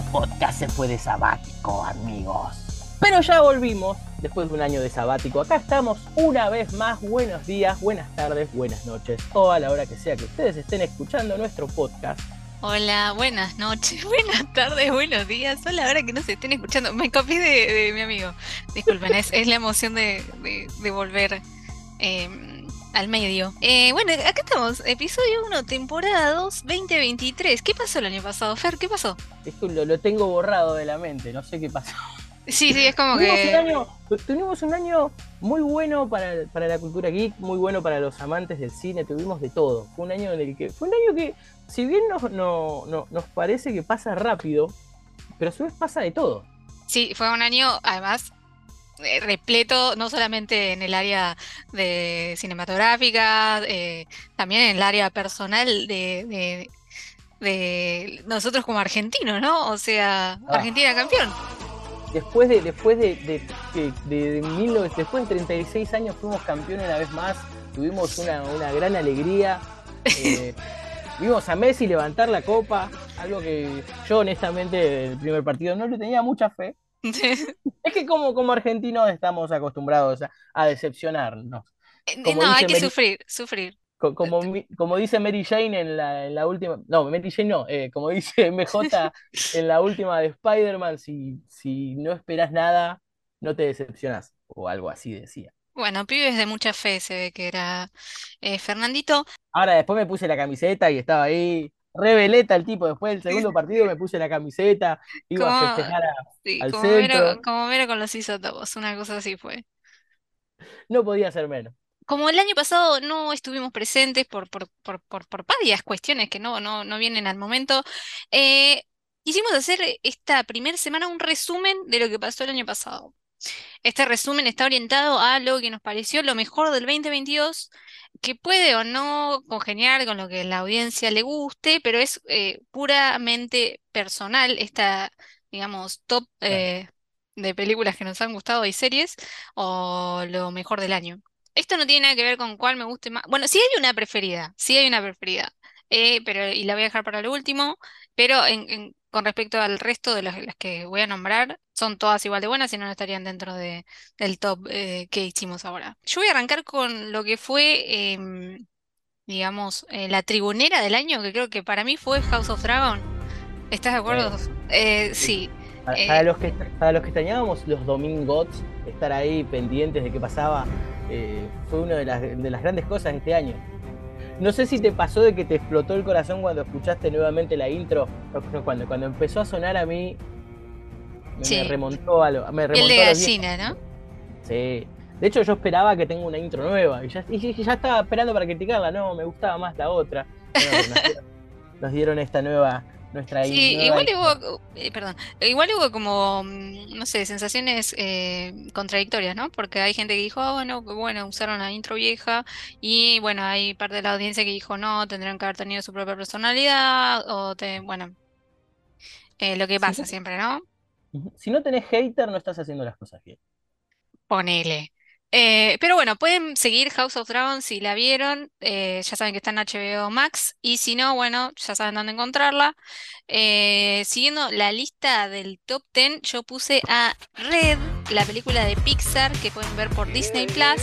Media Podcast se fue de sabático, amigos. Pero ya volvimos después de un año de sabático. Acá estamos una vez más. Buenos días, buenas tardes, buenas noches, o a la hora que sea que ustedes estén escuchando nuestro podcast. Hola, buenas noches, buenas tardes, buenos días. A la hora que nos estén escuchando. Me copié de, mi amigo. Disculpen, es, la emoción de, volver. Eh, al medio. Eh, bueno, acá estamos, episodio 1, temporada 2, 2023. ¿Qué pasó el año pasado, Fer? ¿Qué pasó? Esto lo, lo tengo borrado de la mente, no sé qué pasó. Sí, sí, es como que. tuvimos un año muy bueno para, la cultura geek, muy bueno para los amantes del cine, tuvimos de todo. Fue un año en el que. Fue un año que, si bien nos, no, nos parece que pasa rápido, pero a su vez pasa de todo. Sí, fue un año, además, repleto, no solamente en el área de cinematográfica, eh, también en el área personal de, de, nosotros como argentinos, ¿no? O sea, ah. Argentina campeón. Después de, después de, de, de, después de 36 años fuimos campeones una vez más, tuvimos una, gran alegría. Eh, vimos a Messi levantar la copa, algo que yo honestamente el primer partido no le tenía mucha fe, es que como, como argentinos estamos acostumbrados a, decepcionarnos. Eh, no, hay que sufrir, sufrir. Como, como, dice Mary Jane en la, en la última, no, Mary Jane no, eh, como dice MJ en la última de Spider-Man, si, si no esperas nada, no te decepcionas, o algo así decía. Bueno, pibes de mucha fe se ve que era eh, Fernandito. Ahora después me puse la camiseta y estaba ahí Reveleta el tipo, después del segundo partido me puse la camiseta, iba a festejar al como Mero, como Mero con los isótopos, una cosa así fue. No podía ser menos. Como el año pasado no estuvimos presentes por, por, por, por, varias cuestiones que no, no, no vienen al momento, eh, quisimos hacer esta primera semana un resumen de lo que pasó el año pasado. Este resumen está orientado a lo que nos pareció lo mejor del 2022, que puede o no congeniar con lo que la audiencia le guste, pero es eh, puramente personal esta, digamos, top eh, de películas que nos han gustado y series o lo mejor del año. Esto no tiene nada que ver con cuál me guste más. Bueno, sí hay una preferida, sí hay una preferida, eh, pero y la voy a dejar para lo último, pero en, con respecto al resto de las, que voy a nombrar, son todas igual de buenas y no estarían dentro de, del top eh, que hicimos ahora. Yo voy a arrancar con lo que fue, em, digamos, eh, la tribunera del año, que creo que para mí fue House of Dragon. ¿Estás de acuerdo? Eh, sí. Para, los que, para los que extrañábamos los domingos, estar ahí pendientes de qué pasaba, fue una de las, de las grandes cosas de este año. No sé si te pasó de que te explotó el corazón cuando escuchaste nuevamente la intro, cuando, cuando empezó a sonar a mí, me, remontó a lo. Me remontó el de gallina, ¿no? Sí. De hecho, yo esperaba que tenga una intro nueva y ya, ya estaba esperando para criticarla. No, me gustaba más la otra. nos dieron esta nueva nuestra Sí, igual hubo, eh, perdón, igual hubo como, mm, no sé, sensaciones eh, contradictorias, ¿no? Porque hay gente que dijo, oh, bueno, bueno, usaron la intro vieja y bueno, hay parte de la audiencia que dijo, no, tendrían que haber tenido su propia personalidad o, te, bueno, eh, lo que pasa siempre, ¿no? Si no tenés hater, no estás haciendo las cosas bien. Ponele. Eh, pero bueno, pueden seguir House of Dragons si la vieron. Eh, ya saben que está en HBO Max. Y si no, bueno, ya saben dónde encontrarla. Eh, siguiendo la lista del top 10, yo puse a Red, la película de Pixar que pueden ver por Disney Plus.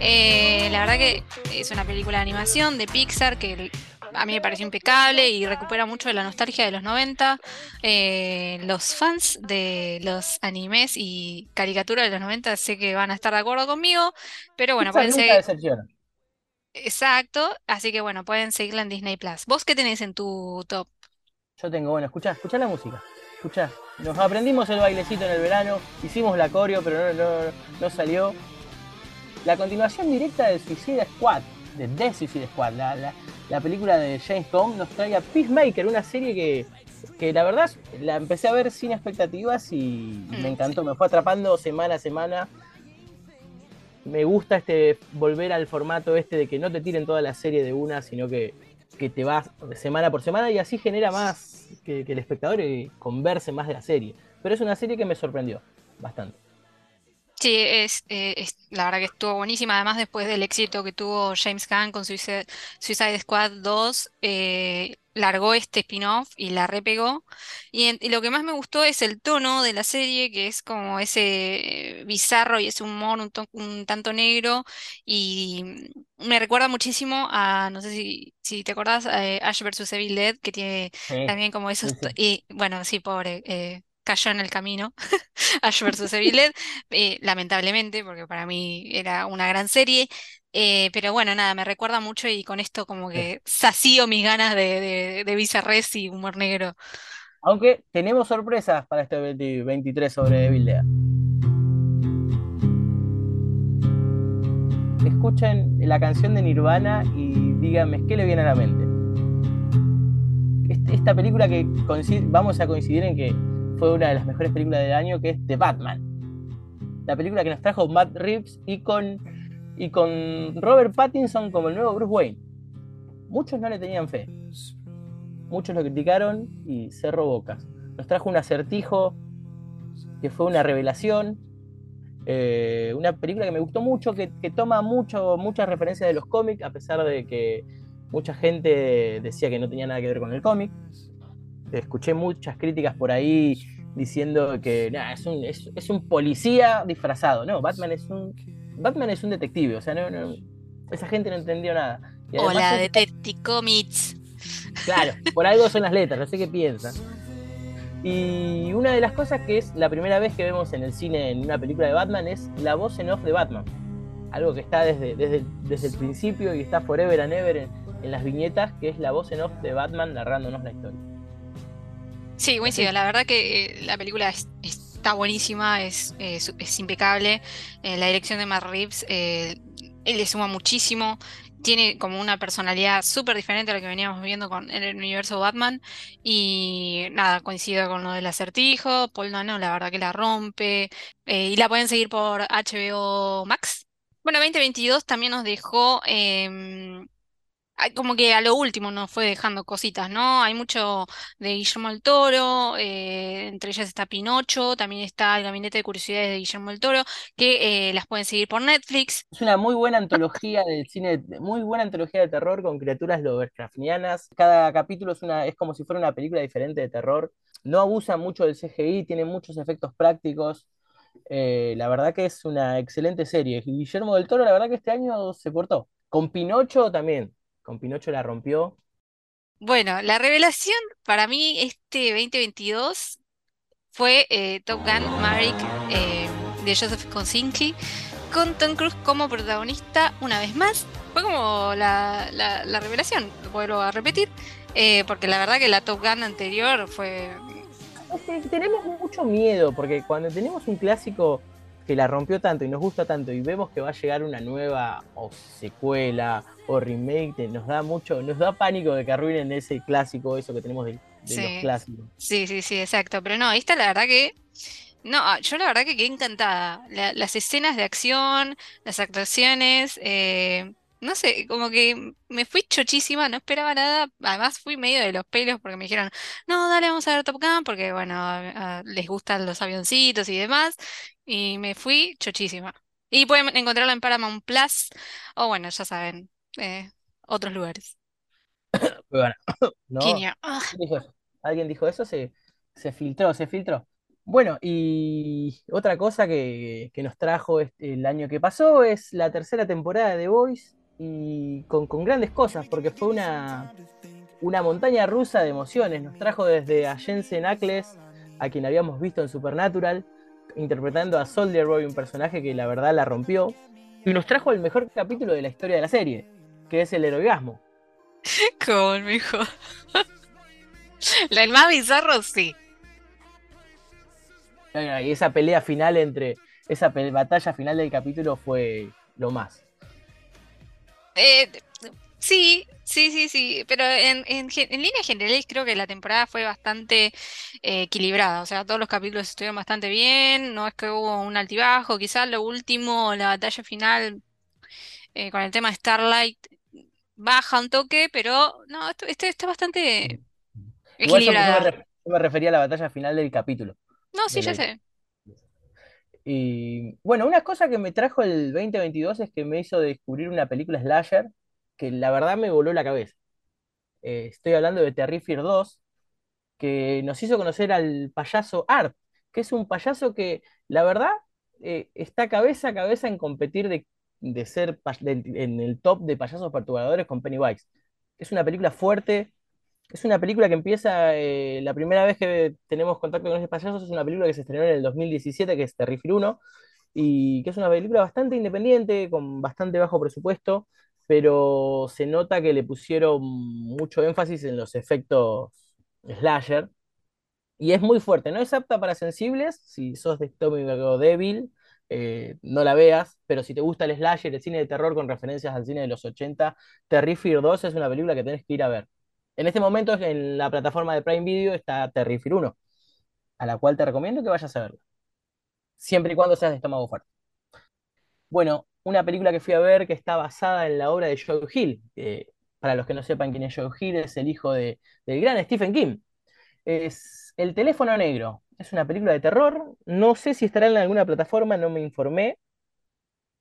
la verdad que es una película de animación de Pixar que a mí me pareció impecable y recupera mucho de la nostalgia de los 90. Eh, los fans de los animes y caricaturas de los 90 sé que van a estar de acuerdo conmigo, pero bueno, pueden seguir. Exacto, así que bueno, pueden seguirla en Disney Plus. ¿Vos qué tenés en tu top? Yo tengo, bueno, escuchá, escuchá la música. Escuchá, nos aprendimos el bailecito en el verano, hicimos la coreo, pero no, no, salió. La continuación directa de Suicide Squad, de The Suicide Squad, la, la película de James Gunn nos trae a Peacemaker, una serie que, que la verdad la empecé a ver sin expectativas y me mm, encantó, me fue atrapando semana a semana. Me gusta este volver al formato este de que no te tiren toda la serie de una, sino que, que te vas semana por semana y así genera más que, que el espectador converse más de la serie. Pero es una serie que me sorprendió bastante. Sí, es, eh, es- la verdad que estuvo buenísima. Además, después del éxito que tuvo James Gunn con Suicide, Suicide Squad 2, eh, largó este spin-off y la repegó. Y, en- y lo que más me gustó es el tono de la serie, que es como ese eh, bizarro y ese humor un, un tanto negro. Y me recuerda muchísimo a, no sé si, si te acordás, eh, Ash vs. Evil Dead, que tiene Sí, también como esos... sí. Y bueno, sí, pobre. eh, cayó en el camino. Ash vs. Evil eh, lamentablemente, porque para mí era una gran serie. eh, pero bueno, nada, me recuerda mucho y con esto como que sacío mis ganas de, de, de bizarrés y humor negro. Aunque tenemos sorpresas para este 2023 sobre Evil Dead. Escuchen la canción de Nirvana y díganme qué le viene a la mente. Este- Esta película que vamos a coincidir en que fue una de las mejores películas del año, que es The Batman. La película que nos trajo Matt Reeves y con, y con Robert Pattinson como el nuevo Bruce Wayne. Muchos no le tenían fe. Muchos lo criticaron y cerró bocas. Nos trajo un acertijo que fue una revelación. Eh, una película que me gustó mucho, que, que toma mucho, muchas referencias de los cómics, a pesar de que mucha gente decía que no tenía nada que ver con el cómic. Escuché muchas críticas por ahí diciendo que nah, es, un, es, es un policía disfrazado. No, Batman es un, Batman es un detective, o sea, no, no- esa gente no entendió nada. Y Hola, es- Detective Comics. Claro, por algo son las letras, no sé qué piensan. Y una de las cosas que es la primera vez que vemos en el cine en una película de Batman es la voz en off de Batman. Algo que está desde, desde, desde el principio y está forever and ever en, en las viñetas, que es la voz en off de Batman narrándonos la historia. Sí. Así, La verdad que eh, la película es- está buenísima, es, impecable. Eh, la dirección de Matt Reeves, eh, le suma muchísimo. Tiene como una personalidad súper diferente a lo que veníamos viendo en el universo Batman. Y nada, coincido con lo del acertijo. Paul Dano, la verdad que la rompe. Y la pueden seguir por HBO Max. Bueno, 2022 también nos dejó em, como que a lo último nos fue dejando cositas, ¿no? Hay mucho de Guillermo del Toro, eh, entre ellas está Pinocho, también está el Gabinete de Curiosidades de Guillermo del Toro, que eh, las pueden seguir por Netflix. es una muy buena antología del cine, muy buena antología de terror con criaturas Lovecraftianas. Cada capítulo es, una, es como si fuera una película diferente de terror. No abusa mucho del CGI, tiene muchos efectos prácticos. Eh, la verdad que es una excelente serie. Guillermo del Toro, la verdad que este año se portó. Con Pinocho también. Con Pinocho la rompió. Bueno, la revelación para mí este 2022 fue eh, Top Gun Maverick eh, de Joseph Kosinski, con Tom Cruise como protagonista una vez más. Fue como la, la- la revelación, lo vuelvo a repetir, eh, porque la verdad que la Top Gun anterior fue Es que tenemos mucho miedo, porque cuando tenemos un clásico que la rompió tanto y nos gusta tanto y vemos que va a llegar una nueva o secuela o remake, te- nos da mucho, nos da pánico de que arruinen ese clásico, eso que tenemos de, de los clásicos. sí, sí, sí, exacto. Pero no, esta la verdad que. No, ah, yo la verdad que quedé encantada. La- las escenas de acción, las actuaciones, eh, no sé, como que me fui chochísima, no esperaba nada. Además fui medio de los pelos porque me dijeron, no, dale, vamos a ver Top Gun, porque bueno, a- a- les gustan los avioncitos y demás. Y me fui chochísima. Y pueden encontrarla en Paramount Plus, o bueno, ya saben, eh, otros lugares. Bueno, no, Genio. Ah, ¿quién dijo eso? ¿Alguien dijo eso? Se, se filtró, se filtró. Bueno, y otra cosa que, que nos trajo este- el año que pasó es la tercera temporada de The Voice y con, con grandes cosas, porque fue una, una montaña rusa de emociones. Nos trajo desde a Jensen Ackles, a quien habíamos visto en Supernatural, interpretando a Soldier Boy, un personaje que la verdad la rompió, y nos trajo el mejor capítulo de la historia de la serie, que es el heroigasmo. Con. La el más bizarro, sí. Y esa pelea final entre. Esa batalla final del capítulo fue lo más. Eh, sí, sí, sí, sí. Pero en, en, en líneas generales creo que la temporada fue bastante eh, equilibrada. O sea, todos los capítulos estuvieron bastante bien. No es que hubo un altibajo. Quizás lo último, la batalla final eh, con el tema de Starlight baja un toque, pero no, esto, este está bastante Igual yo, yo me, equilibrada. ref- yo me refería a la batalla final del capítulo. No, sí, ya sé. Y bueno, una cosa que me trajo el 2022 es que me hizo descubrir una película slasher que la verdad me voló la cabeza. Eh, estoy hablando de Terrifier 2, que nos hizo conocer al payaso Art, que es un payaso que la verdad eh, está cabeza a cabeza en competir de, de ser en el top de payasos perturbadores con Pennywise. Es una película fuerte, es una película que empieza, eh, la primera vez que tenemos contacto con ese payaso es una película que se estrenó en el 2017, que es Terrifier 1, y que es una película bastante independiente, con bastante bajo presupuesto, pero se nota que le pusieron mucho énfasis en los efectos slasher, y es muy fuerte, no es apta para sensibles, si sos de estómago débil, eh, no la veas, pero si te gusta el slasher, el cine de terror con referencias al cine de los 80, Terrifier 2 es una película que tenés que ir a ver. En este momento en la plataforma de Prime Video está Terrifier 1, a la cual te recomiendo que vayas a verla, siempre y cuando seas de estómago fuerte. Bueno, una película que fui a ver que está basada en la obra de Joe Hill. para los que no sepan quién es Joe Hill, es el hijo de, del gran Stephen King. Es El teléfono negro. Es una película de terror. No sé si estará en alguna plataforma, no me informé,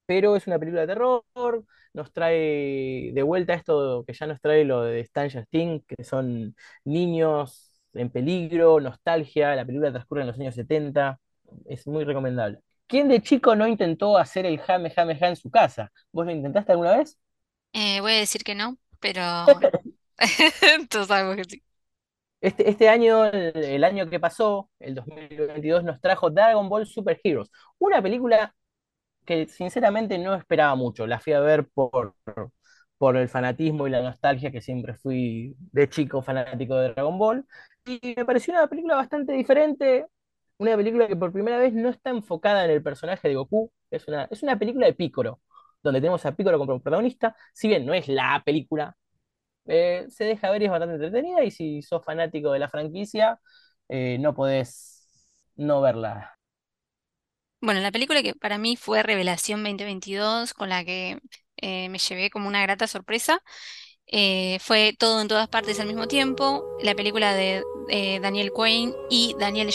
pero es una película de terror. Nos trae de vuelta esto que ya nos trae lo de Stranger Things, que son niños en peligro, nostalgia. La película transcurre en los años 70. Es muy recomendable. ¿Quién de chico no intentó hacer el jame, jame, jame en su casa? ¿Vos lo intentaste alguna vez? Eh, voy a decir que no, pero todos sabemos que sí. Este, este año, el, el año que pasó, el 2022, nos trajo Dragon Ball Super Heroes, una película que sinceramente no esperaba mucho. La fui a ver por, por el fanatismo y la nostalgia, que siempre fui de chico fanático de Dragon Ball. Y me pareció una película bastante diferente, una película que por primera vez no está enfocada en el personaje de Goku, es una, es una película de Piccolo, donde tenemos a Piccolo como protagonista, si bien no es la película, eh, se deja ver y es bastante entretenida, y si sos fanático de la franquicia, eh, no podés no verla. Bueno, la película que para mí fue Revelación 2022, con la que eh, me llevé como una grata sorpresa, eh, fue Todo en todas partes al mismo tiempo, la película de eh, Daniel Quain y Daniel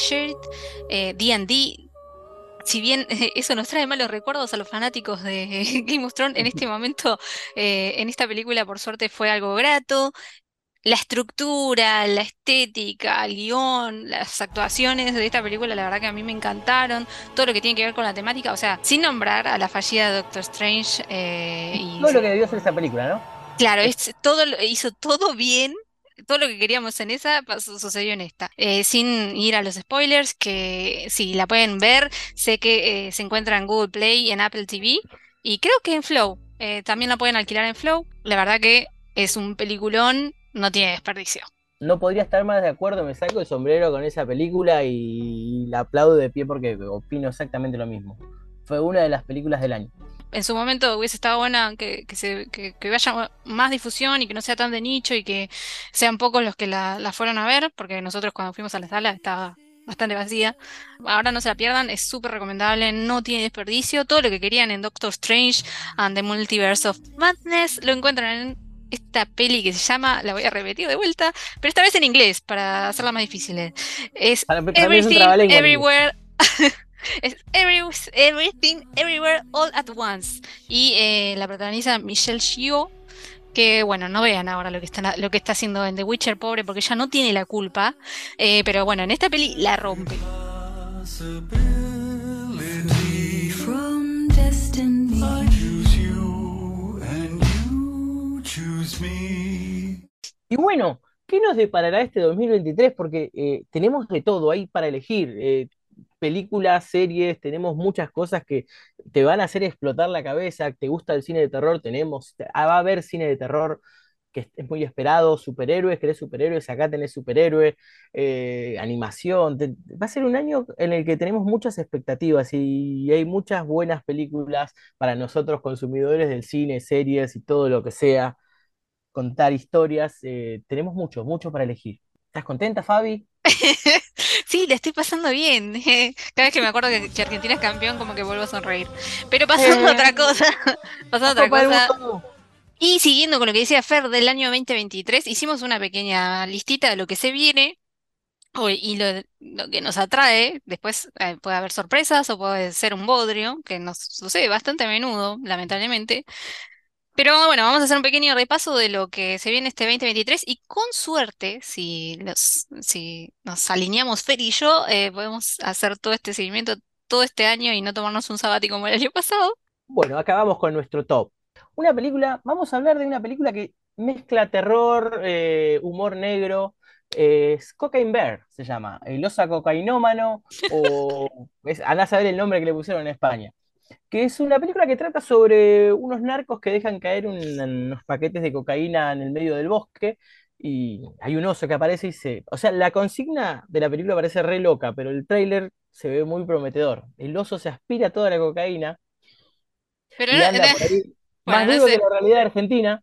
eh, D&D. Si bien eso nos trae malos recuerdos a los fanáticos de Game of Thrones, en este momento, eh, en esta película, por suerte, fue algo grato. La estructura, la estética, el guion, las actuaciones de esta película, la verdad que a mí me encantaron. Todo lo que tiene que ver con la temática, o sea, sin nombrar a la fallida Doctor Strange, eh, y Todo lo que debió ser esa película, ¿no? claro, Es todo, lo- hizo todo bien. Todo lo que queríamos en esa pasó- sucedió en esta. Eh, sin ir a los spoilers, que si la pueden ver, sé que eh, se encuentra en Google Play y en Apple TV. Y creo que en Flow. eh, también la pueden alquilar en Flow. La verdad que es un peliculón, no tiene desperdicio. No podría estar más de acuerdo, me saco el sombrero con esa película y la aplaudo de pie porque opino exactamente lo mismo. Fue una de las películas del año. En su momento hubiese estado buena que, que se, que, que haya más difusión y que no sea tan de nicho y que sean pocos los que la, la fueron a ver, porque nosotros cuando fuimos a la sala estaba bastante vacía. Ahora no se la pierdan, es súper recomendable, no tiene desperdicio. Todo lo que querían en Doctor Strange and the Multiverse of Madness lo encuentran en esta peli que se llama, la voy a repetir de vuelta, pero esta vez en inglés para hacerla más difícil. Es Para, para mí es un Everything. Everywhere. Es every- Everything, Everywhere, All at Once. Y eh, la protagoniza Michelle Yeoh, que bueno, no vean ahora lo que está, lo que está haciendo en The Witcher, pobre, porque ella no tiene la culpa. Eh, pero bueno, en esta peli la rompe. Y bueno, ¿qué nos deparará este 2023? Porque eh, tenemos de todo ahí para elegir. eh, películas, series, tenemos muchas cosas que te van a hacer explotar la cabeza. ¿Te gusta el cine de terror? Tenemos, ah, va a haber cine de terror que es muy esperado, superhéroes, querés superhéroes, acá tenés superhéroes, eh, animación. va a ser un año en el que tenemos muchas expectativas y hay muchas buenas películas para nosotros consumidores del cine, series y todo lo que sea contar historias. eh, tenemos mucho, mucho para elegir. ¿Estás contenta, Fabi? Sí, le estoy pasando bien. Cada vez que me acuerdo que, Argentina es campeón, como que vuelvo a sonreír. Pero pasando otra cosa, pasando otra cosa. Y siguiendo con lo que decía Fer del año 2023, hicimos una pequeña listita de lo que se viene. Y lo, lo que nos atrae, después eh, puede haber sorpresas o puede ser un bodrio, que nos sucede bastante a menudo, lamentablemente. Pero bueno, vamos a hacer un pequeño repaso de lo que se viene este 2023 y con suerte, si, si nos alineamos Fer y yo, eh, podemos hacer todo este seguimiento todo este año y no tomarnos un sabático como el año pasado. Bueno, acabamos con nuestro top. Una película, vamos a hablar de una película que mezcla terror, eh, humor negro. eh, es Cocaine Bear se llama, el osa cocainómano, o es, a saber el nombre que le pusieron en España. Que es una película que trata sobre unos narcos que dejan caer un- unos paquetes de cocaína en el medio del bosque. Y hay un oso que aparece y se. O sea, la consigna de la película parece re loca, pero el tráiler se ve muy prometedor. El oso se aspira toda la cocaína Pero y no, anda no- por ahí bueno, más no duro sé, que la realidad argentina,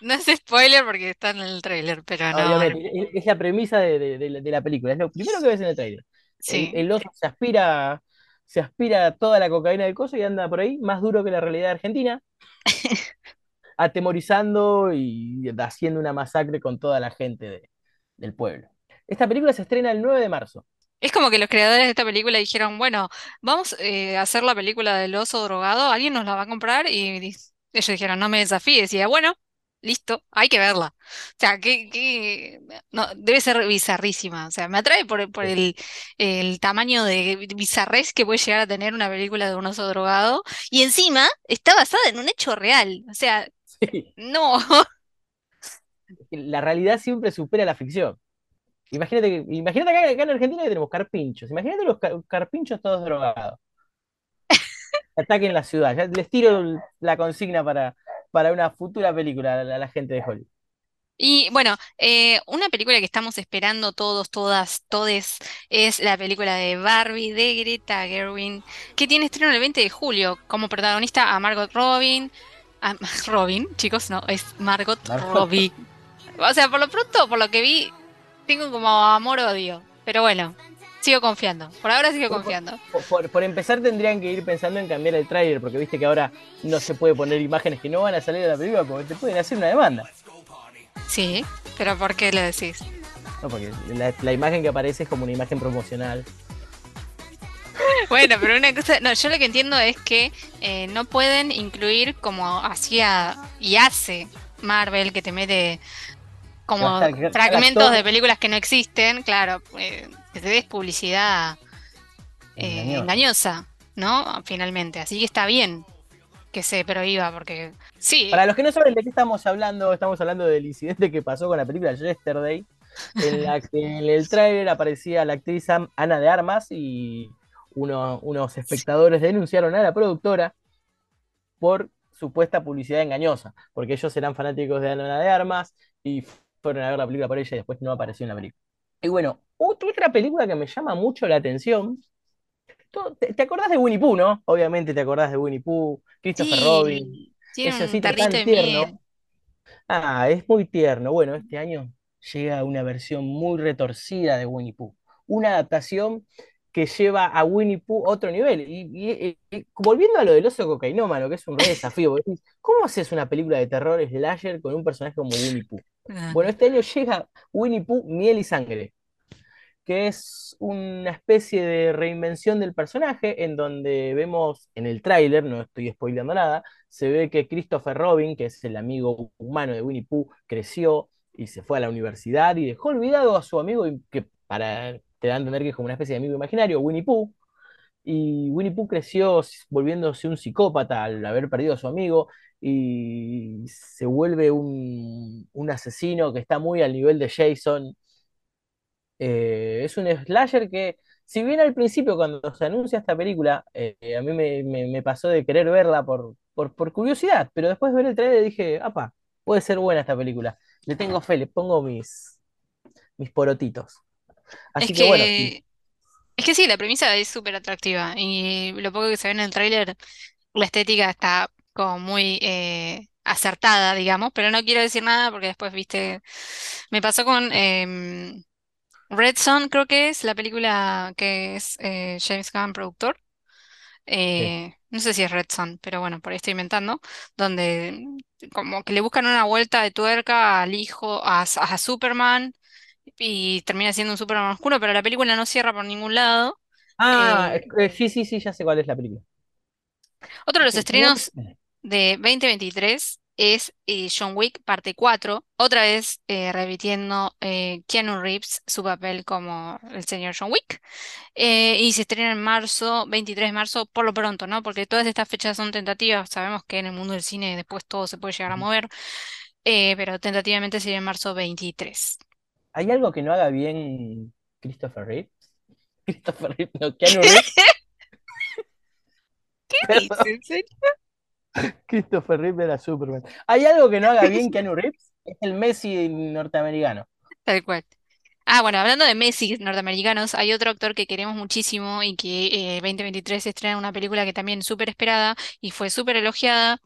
no es spoiler porque está en el tráiler, pero no. Es, es la premisa de, de- de la película. Es lo primero que ves en el trailer. El, sí. el oso se aspira, se aspira toda la cocaína del coso y anda por ahí más duro que la realidad argentina, atemorizando y haciendo una masacre con toda la gente de- del pueblo. Esta película se estrena el 9 de marzo. Es como que los creadores de esta película dijeron, bueno, vamos eh, a hacer la película del oso drogado, alguien nos la va a comprar y ellos dijeron, no me desafíes. Y decía, bueno, listo, hay que verla. O sea, que, que- no, debe ser bizarrísima. O sea, me atrae por, por el, el tamaño de bizarrés que puede llegar a tener una película de un oso drogado. Y encima está basada en un hecho real. O sea, Sí, no. la realidad siempre supera la ficción. Imagínate, que- imagínate acá, acá en Argentina que tenemos carpinchos. Imagínate los ca- carpinchos todos drogados. Ataquen la ciudad. Ya les tiro la consigna para, para una futura película a la, a la gente de Hollywood. Y bueno, eh, una película que estamos esperando todos, todas, todes, es la película de Barbie de Greta Gerwig, que tiene estreno el 20 de julio, como protagonista a Margot Robin. a- Robin, chicos, no, es Margot Margot. Robbie. O sea, por lo pronto, por lo que vi, tengo como amor-odio. Pero bueno, sigo confiando. Por ahora sigo Por- confiando. Por, por- por empezar tendrían que ir pensando en cambiar el tráiler, porque viste que ahora no se puede poner imágenes que no van a salir de la película porque te pueden hacer una demanda. Sí, pero ¿por qué lo decís? No, porque la, la imagen que aparece es como una imagen promocional. Bueno, pero una cosa, no, yo lo que entiendo es que eh, no pueden incluir como hacía y hace Marvel, que te mete como fragmentos de películas que no existen, claro, eh, que te des publicidad eh, Engañosa. ¿no? Finalmente, así que está bien que se prohíba, porque sí, Para los que no saben de qué estamos hablando, estamos hablando del incidente que pasó con la película Yesterday, en la que en el tráiler aparecía la actriz Ana de Armas y uno- unos espectadores denunciaron a la productora por supuesta publicidad engañosa, porque ellos eran fanáticos de Ana de Armas y fueron a ver la película por ella y después no apareció en la película. Y bueno, otra película que me llama mucho la atención. ¿Te, te acordás de Winnie Pooh, no? Obviamente te acordás de Winnie Pooh, Christopher Robin, sí, ese un tan de tierno. miel. Ah, es muy tierno. Bueno, este año llega una versión muy retorcida de Winnie Pooh. Una adaptación que lleva a Winnie Pooh a otro nivel. Y, y- y- y volviendo a lo del oso cocainómano, que es un re desafío, ¿cómo haces una película de terror slasher con un personaje como Winnie Pooh? Ah. Bueno, este año llega Winnie Pooh, Miel y Sangre, que es una especie de reinvención del personaje en donde vemos en el tráiler, no estoy spoileando nada, se ve que Christopher Robin, que es el amigo humano de Winnie Pooh, creció y se fue a la universidad y dejó olvidado a su amigo que para te da a entender que es como una especie de amigo imaginario, Winnie Pooh. Y Winnie Pooh creció volviéndose un psicópata al haber perdido a su amigo y se vuelve un asesino que está muy al nivel de Jason. Eh, es un slasher que, si bien al principio cuando se anuncia esta película, eh, a mí me, me- me pasó de querer verla por, por, por curiosidad, pero después de ver el trailer dije, apa, puede ser buena esta película. Le tengo fe, le pongo mis, mis porotitos. Así Es que bueno, sí, es que sí, la premisa es súper atractiva y lo poco que se ve en el tráiler, la estética está como muy eh, acertada, digamos, pero no quiero decir nada porque después, viste, me pasó con em, Red Son, creo que es la película que es eh, James Gunn productor. sí. Eh, no sé si es Red Son, pero bueno, por ahí estoy inventando, donde como que le buscan una vuelta de tuerca al hijo, a, a Superman y termina siendo un Superman oscuro, pero la película no cierra por ningún lado. Ah, Eh, sí, sí, sí, ya sé cuál es la película. otro de los estrenos de 2023 es eh, John Wick parte 4, otra vez eh, repitiendo eh, Keanu Reeves su papel como el señor John Wick. Y se estrena en marzo, 23 de marzo, por lo pronto, ¿no? Porque todas estas fechas son tentativas. Sabemos que en el mundo del cine después todo se puede llegar a mover, pero tentativamente sería en marzo 23. ¿Hay algo que no haga bien Christopher Reeves? Christopher Reeves, no, Keanu Reeves. ¿Qué dices? Christopher Reeves era Superman. ¿Hay algo que no haga bien Keanu Reeves? Es el Messi norteamericano. Tal cual. Ah, bueno, hablando de Messi norteamericanos, hay otro actor que queremos muchísimo y que eh, 2023 se estrena una película que también es súper esperada y fue súper elogiada,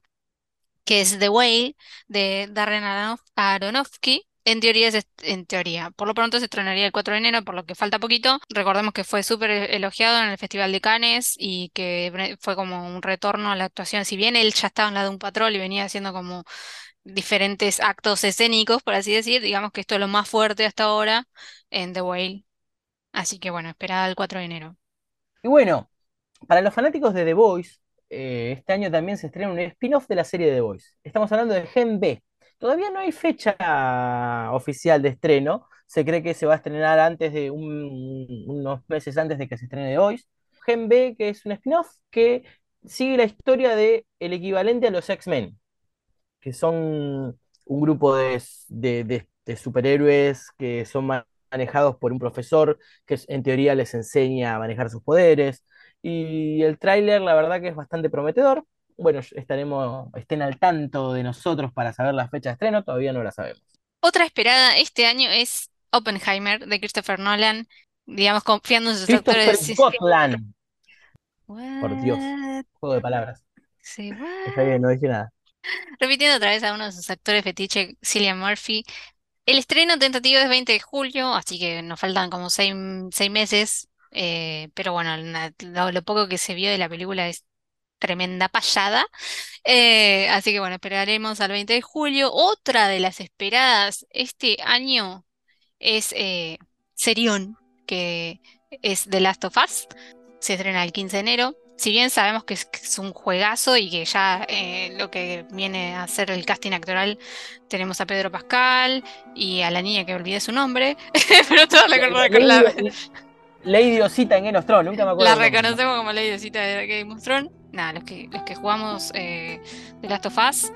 que es The Whale de Darren Aronof- Aronofsky. En teoría, es en teoría, por lo pronto se estrenaría el 4 de enero, por lo que falta poquito. Recordemos que fue súper elogiado en el Festival de Cannes y que fue como un retorno a la actuación. Si bien él ya estaba en la de un patrón y venía haciendo como diferentes actos escénicos, por así decir, digamos que esto es lo más fuerte hasta ahora en The Whale. Así que bueno, esperada el 4 de enero. Y bueno, para los fanáticos de The Voice, eh, este año también se estrena un spin-off de la serie de The Voice. Estamos hablando de Gen B. Todavía no hay fecha oficial de estreno. Se cree que se va a estrenar antes de un- unos meses antes de que se estrene Voice. Gen B, que es un spin-off que sigue la historia de el equivalente a los X-Men, que son un grupo de, de- de- de superhéroes que son ma- manejados por un profesor que en teoría les enseña a manejar sus poderes. Y el tráiler, la verdad que es bastante prometedor. Bueno, estaremos, estén al tanto de nosotros para saber la fecha de estreno, todavía no la sabemos. Otra esperada este año es Oppenheimer de Christopher Nolan, digamos confiando en sus actores. Christopher sí. Scotland, por Dios. Juego de palabras. Say Está bien, no dije nada. Repitiendo otra vez a uno de sus actores fetiche, Cillian Murphy. El estreno tentativo es 20 de julio, así que nos faltan como seis, seis meses. eh, pero bueno, lo, lo poco que se vio de la película es tremenda payada. Eh, así que bueno, esperaremos al 20 de julio. Otra de las esperadas este año es eh, Serión, que es The Last of Us. Se estrena el 15 de enero. Si bien sabemos que es, que es un juegazo y que ya eh, lo que viene a ser el casting actoral, tenemos a Pedro Pascal y a la niña que olvidé su nombre, pero todos la, la- la- Lady, Lady Osita en Game of Thrones, nunca me acuerdo. la reconocemos como la idiosita de Game of Thrones. Nada, los que, los que jugamos eh, The Last of Us,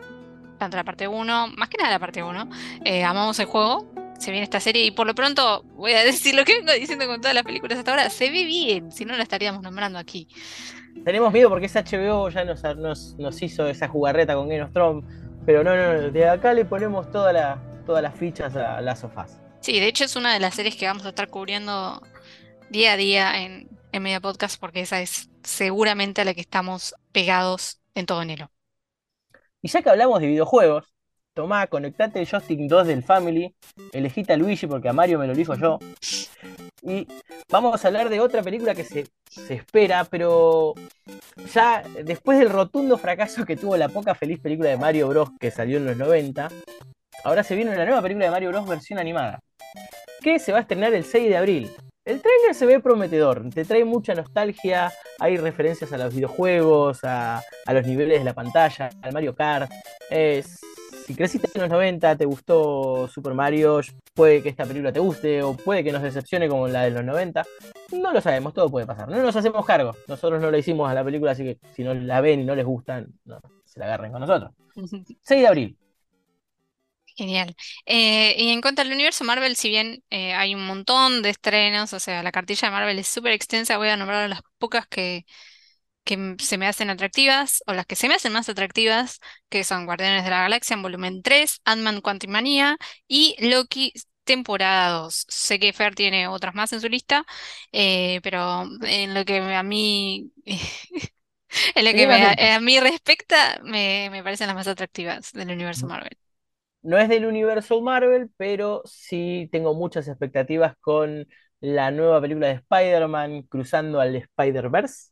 tanto la parte 1, más que nada la parte 1, eh, amamos el juego. Se viene esta serie y por lo pronto voy a decir lo que vengo diciendo con todas las películas hasta ahora. Se ve bien, si no la estaríamos nombrando aquí. Tenemos miedo porque esa HBO ya nos, nos, nos hizo esa jugarreta con Game of Thrones. Pero no, no, no, de acá le ponemos toda la- todas las fichas a las sofás. Sí, de hecho es una de las series que vamos a estar cubriendo día a día en, en Media Podcast porque esa es seguramente a la que estamos pegados en todo enero. Y ya que hablamos de videojuegos, tomá, conectate el joystick 2 del Family, elegite a Luigi porque a Mario me lo elijo yo. Y vamos a hablar de otra película que se, se espera, pero ya después del rotundo fracaso que tuvo la poca feliz película de Mario Bros. que salió en los 90, ahora se viene una nueva película de Mario Bros. versión animada, que se va a estrenar el 6 de abril. El tráiler se ve prometedor, te trae mucha nostalgia, hay referencias a los videojuegos, a, a los niveles de la pantalla, al Mario Kart. Si creciste en los 90, te gustó Super Mario, puede que esta película te guste o puede que nos decepcione como la de los 90. No lo sabemos, todo puede pasar. No nos hacemos cargo. Nosotros no la hicimos a la película, así que si no la ven y no les gustan, no, se la agarren con nosotros. 6 de abril. Genial. Eh, y en cuanto al universo Marvel, si bien eh, hay un montón de estrenos, o sea, la cartilla de Marvel es súper extensa, voy a nombrar las pocas que, que se me hacen atractivas, o las que se me hacen más atractivas, que son Guardianes de la Galaxia en volumen 3, Ant-Man Quantumania y Loki temporada 2. Sé que Fer tiene otras más en su lista, eh, pero en lo que a mí, en lo que me- a mí respecta, me, me parecen las más atractivas del universo Marvel. No es del universo Marvel, pero sí tengo muchas expectativas con la nueva película de Spider-Man cruzando al Spider-Verse,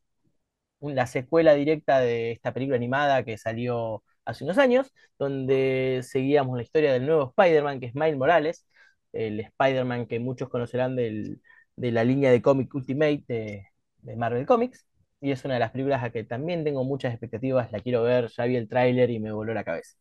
la secuela directa de esta película animada que salió hace unos años, donde seguíamos la historia del nuevo Spider-Man, que es Miles Morales. el Spider-Man que muchos conocerán del- de la línea de cómic Ultimate de, de Marvel Comics. Y es una de las películas a que también tengo muchas expectativas, la quiero ver, ya vi el tráiler y me voló la cabeza.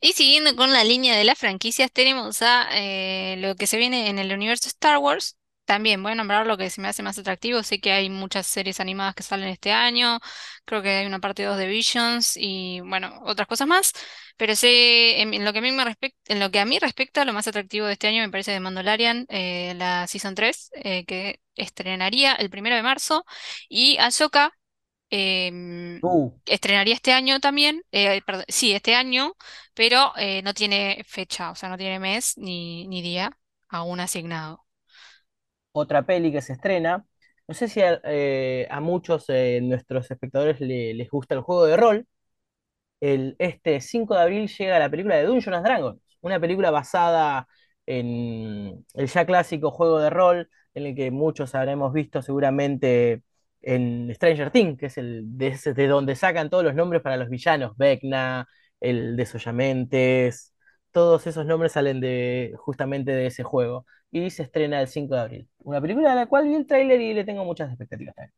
Y siguiendo con la línea de las franquicias, tenemos a eh, lo que se viene en el universo Star Wars. También voy a nombrar lo que se me hace más atractivo. Sé que hay muchas series animadas que salen este año. Creo que hay una parte 2 de Visions y bueno, otras cosas más. Pero sé, en, lo que a mí me respec- en lo que a mí respecta, lo más atractivo de este año me parece de Mandalorian, eh, la Season 3, eh, que estrenaría el primero de marzo. Y Ahsoka, em, Uh, estrenaría este año también, eh, perdón, sí, este año, pero eh, no tiene fecha, o sea, no tiene mes ni, ni día aún asignado. otra peli que se estrena. No sé si a, eh, a muchos de nuestros espectadores le- les gusta el juego de rol. El, este 5 de abril llega la película de Dungeons and Dragons, una película basada en el ya clásico juego de rol, en el que muchos habremos visto seguramente en Stranger Things, que es el de, de donde sacan todos los nombres para los villanos, Vecna, el Desollamentes, todos esos nombres salen de justamente de ese juego. Y se estrena el 5 de abril. Una película de la cual vi el tráiler y le tengo muchas expectativas también.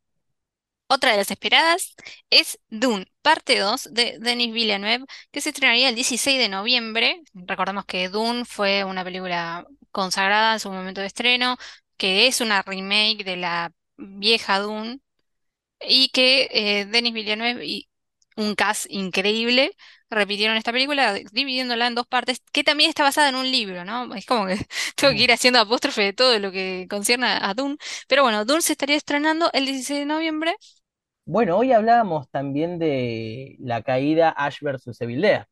Otra de las esperadas es Dune, parte 2 de Denis Villeneuve, que se estrenaría el 16 de noviembre. Recordamos que Dune fue una película consagrada en su momento de estreno, que es una remake de la vieja Dune, y que eh, Denis Villeneuve y un cast increíble repitieron esta película, dividiéndola en dos partes, que también está basada en un libro, ¿no? Es como que tengo que ir haciendo apóstrofe de todo lo que concierne a Dune. Pero bueno, Dune se estaría estrenando el 16 de noviembre. Bueno, hoy hablábamos también de la caída Ash versus Evil Dead.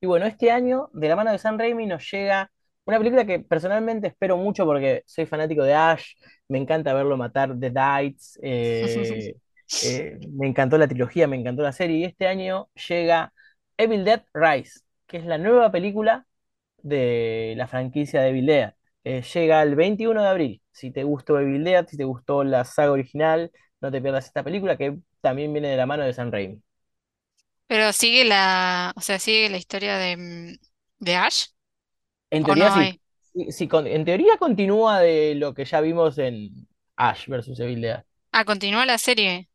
Y bueno, este año, de la mano de Sam Raimi, nos llega una película que personalmente espero mucho porque soy fanático de Ash, me encanta verlo matar The Dights, eh, eh, me encantó la trilogía, me encantó la serie, y este año llega Evil Dead Rise, que es la nueva película de la franquicia de Evil Dead. Eh, llega el 21 de abril. Si te gustó Evil Dead, si te gustó la saga original, no te pierdas esta película que también viene de la mano de Sam Raimi. Pero sigue la, o sea, sigue la historia de, de Ash, En ¿o teoría no sí. hay? Sí, sí, con- en teoría continúa de lo que ya vimos en Ash versus Evil Dead. Ah, continúa la serie.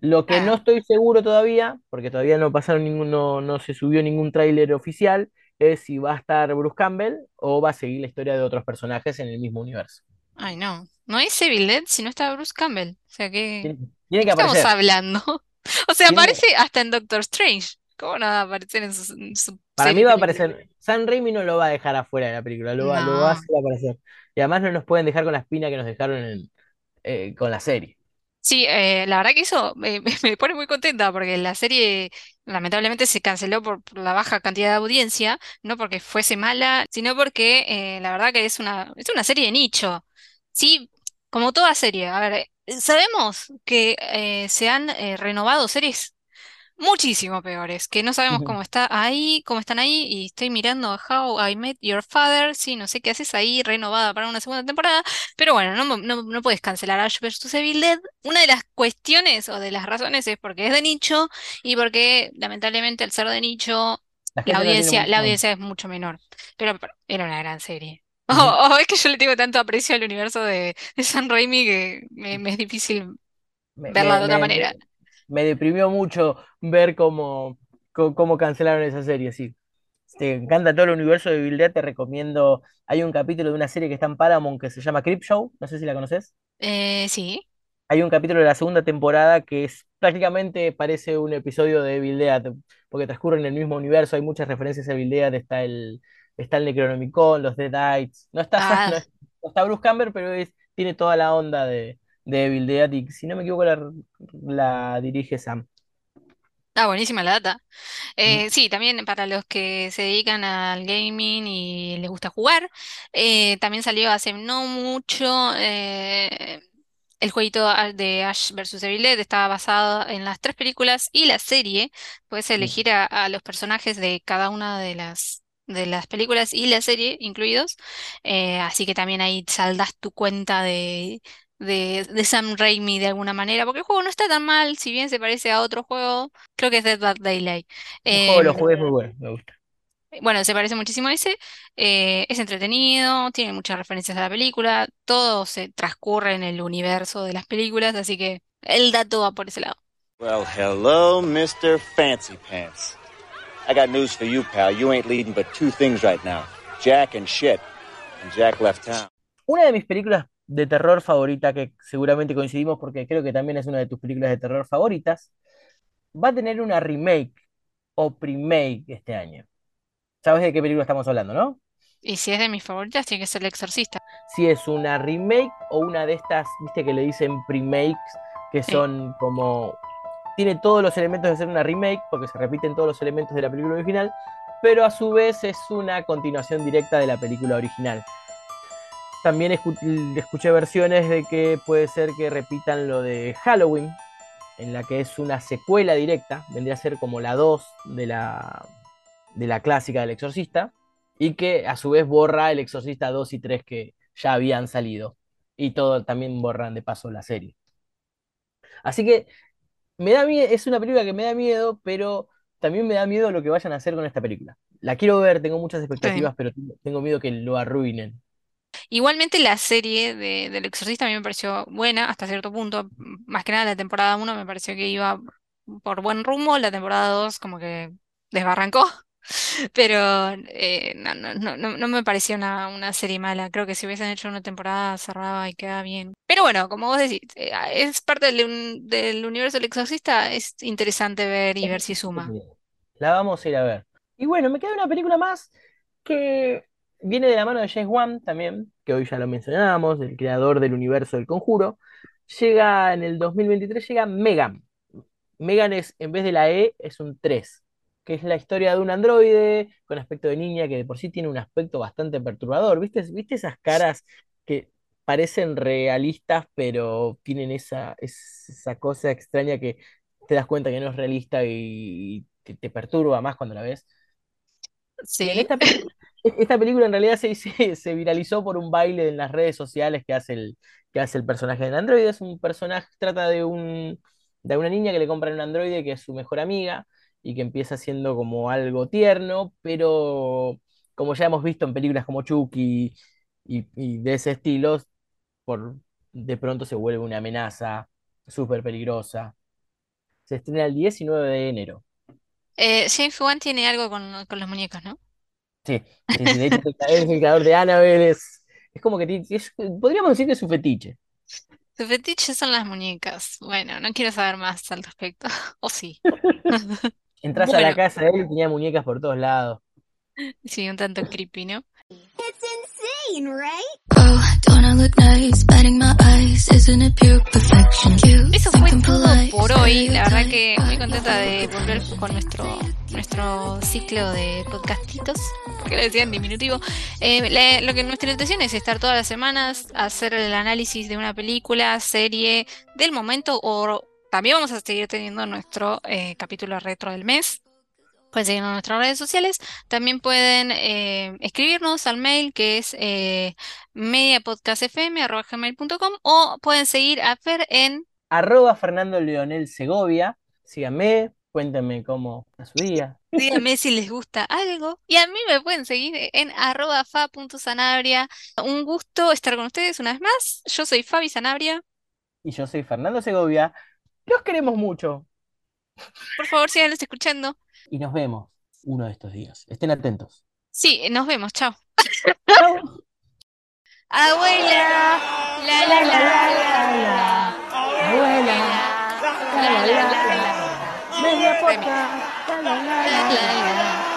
Lo que no Ah, estoy seguro todavía, porque todavía no pasaron ningún, no, no se subió ningún tráiler oficial, es si va a estar Bruce Campbell o va a seguir la historia de otros personajes en el mismo universo. ay, no. No es Evil Dead si no está Bruce Campbell. O sea, ¿qué, Tiene, ¿de tiene qué que estamos hablando? O sea, Tiene aparece hasta en Doctor Strange. ¿Cómo no va a aparecer en su, en su para mí va a aparecer. Sam Raimi no lo va a dejar afuera de la película, lo va, lo va a No. hacer aparecer. Y además no nos pueden dejar con la espina que nos dejaron en- eh, con la serie. Sí, eh, la verdad que eso me, pone muy contenta porque la serie lamentablemente se canceló por, por la baja cantidad de audiencia, no porque fuese mala, sino porque eh, la verdad que es una, es una serie de nicho. Sí, como toda serie. A ver, eh, sabemos que eh, se han eh, renovado series muchísimo peores, que no sabemos cómo está ahí, cómo están ahí, y estoy mirando a How I Met Your Father, sí, no sé qué haces ahí, renovada para una segunda temporada, pero bueno, no, no, no puedes cancelar Ash vs. Evil Dead. Una de las cuestiones o de las razones es porque es de nicho y porque lamentablemente al ser de nicho, La audiencia, la audiencia es mucho menor, pero, pero era una gran serie. Oh, oh, es que yo le tengo tanto aprecio al universo de, de Sam Raimi que me, me es difícil Me, verla me- de otra manera. Me- deprimió mucho ver cómo, cómo, cancelaron esa serie, sí. Si te encanta todo el universo de Evil Dead, te recomiendo. Hay un capítulo de una serie que está en Paramount que se llama Creepshow, no sé si la conoces. Eh, sí. Hay un capítulo de la segunda temporada que es prácticamente parece un episodio de Evil Dead, porque transcurre en el mismo universo, hay muchas referencias a Evil Dead, está el, está el Necronomicon, los Deadites. No está, Ah, no, no está Bruce Campbell, pero es, tiene toda la onda de, de Evil Dead y si no me equivoco la, la dirige Sam. ah, buenísima la data. Eh, sí, también para los que se dedican al gaming y les gusta jugar, eh, también salió hace no mucho eh, el jueguito de Ash vs. Evil Dead, estaba basado en las tres películas y la serie. Puedes elegir a, a los personajes de cada una de las, de las películas y la serie incluidos, así que también ahí saldas tu cuenta de, de, de Sam Raimi de alguna manera, porque el juego no está tan mal, si bien se parece a otro juego, creo que es Dead by Daylight. El juego los Em, juegos es muy bueno, me gusta. Bueno, se parece muchísimo a ese. eh, es entretenido, tiene muchas referencias a la película. Todo se transcurre en el universo de las películas, así que el dato va por ese lado. Well, hello, Mr. Fancy Pants. I got news for you, pal. You ain't leading but two things right now Jack and shit. And Jack left town. Una de mis películas de terror favorita, que seguramente coincidimos porque creo que también es una de tus películas de terror favoritas, va a tener una remake o remake este año. ¿Sabes de qué película estamos hablando, no? Y si es de mis favoritas, tiene que ser El Exorcista. Si es una remake o una de estas, viste que le dicen premakes, que Sí. son como... Tiene todos los elementos de ser una remake, porque se repiten todos los elementos de la película original, pero a su vez es una continuación directa de la película original. También escu- escuché versiones de que puede ser que repitan lo de Halloween, en la que es una secuela directa, vendría a ser como la 2 de la, de la clásica del Exorcista, y que a su vez borra el Exorcista 2 y 3 que ya habían salido, y todo también borran de paso la serie. Así que me da miedo, es una película que me da miedo, pero también me da miedo lo que vayan a hacer con esta película. La quiero ver, tengo muchas expectativas, pero tengo miedo que lo arruinen. Igualmente la serie de, del Exorcista a mí me pareció buena hasta cierto punto. Más que nada la temporada 1 me pareció que iba por buen rumbo, la temporada 2 como que desbarrancó. Pero eh, no, no, no, no no me pareció una, una serie mala. Creo que si hubiesen hecho una temporada cerrada y queda bien. Pero bueno, como vos decís, eh, es parte del, un- del universo del Exorcista, es interesante ver y ver si suma. La vamos a ir a ver. Y bueno, me queda una película más que viene de la mano de James Wan también, que hoy ya lo mencionábamos, el creador del universo del Conjuro. Llega en el 2023, llega Megan. Megan es, en vez de la E, es un 3, que es la historia de un androide con aspecto de niña que de por sí tiene un aspecto bastante perturbador. ¿Viste, viste esas caras que parecen realistas, pero tienen esa, esa cosa extraña que te das cuenta que no es realista y te, te perturba más cuando la ves? Sí. esta, pe- esta película en realidad se, se, se viralizó por un baile en las redes sociales que hace el, que hace el personaje del androide. Es un personaje, trata de un, de una niña que le compran un androide que es su mejor amiga y que empieza siendo como algo tierno, pero como ya hemos visto en películas como Chucky y, y de ese estilo, por, de pronto se vuelve una amenaza súper peligrosa. Se estrena el 19 de enero. Eh, James Wan tiene algo con, con los muñecos, ¿no? Sí, sí, sí, de hecho es el creador de Annabelle, es, es como que es- podríamos decir que es su fetiche. Su fetiche son las muñecas. Bueno, no quiero saber más al respecto. O sí. Entras a la Bueno, casa de él y tenía muñecas por todos lados. sí, un tanto creepy, ¿no? It's insane, right? Oh, don't I look nice? Batting my eyes, isn't it pure perfection? Eso fue thinking todo polite, por hoy. La verdad que muy contenta de volver con nuestro, nuestro ciclo de podcastitos, porque le decían diminutivo. Eh, la- lo que nuestra intención es estar todas las semanas, hacer el análisis de una película, serie del momento, o también vamos a seguir teniendo nuestro eh, capítulo retro del mes. Pueden seguirnos en nuestras redes sociales. También pueden eh, escribirnos al mail que es eh, mediapodcastfm.gmail.com o pueden seguir a Fer en Arroba Fernando Leonel Segovia. Síganme, cuéntenme cómo está su día. Díganme si les gusta algo. Y a mí me pueden seguir en arroba fa.sanabria. Un gusto estar con ustedes una vez más. Yo soy Fabi Sanabria. Y yo soy Fernando Segovia. Los queremos mucho. Por favor, síganos escuchando. Y nos vemos uno de estos días. Estén atentos. Sí, nos vemos. Chao. Chau. Abuela. La la la la la. Abuela. La la la la. Media la, la. La la la.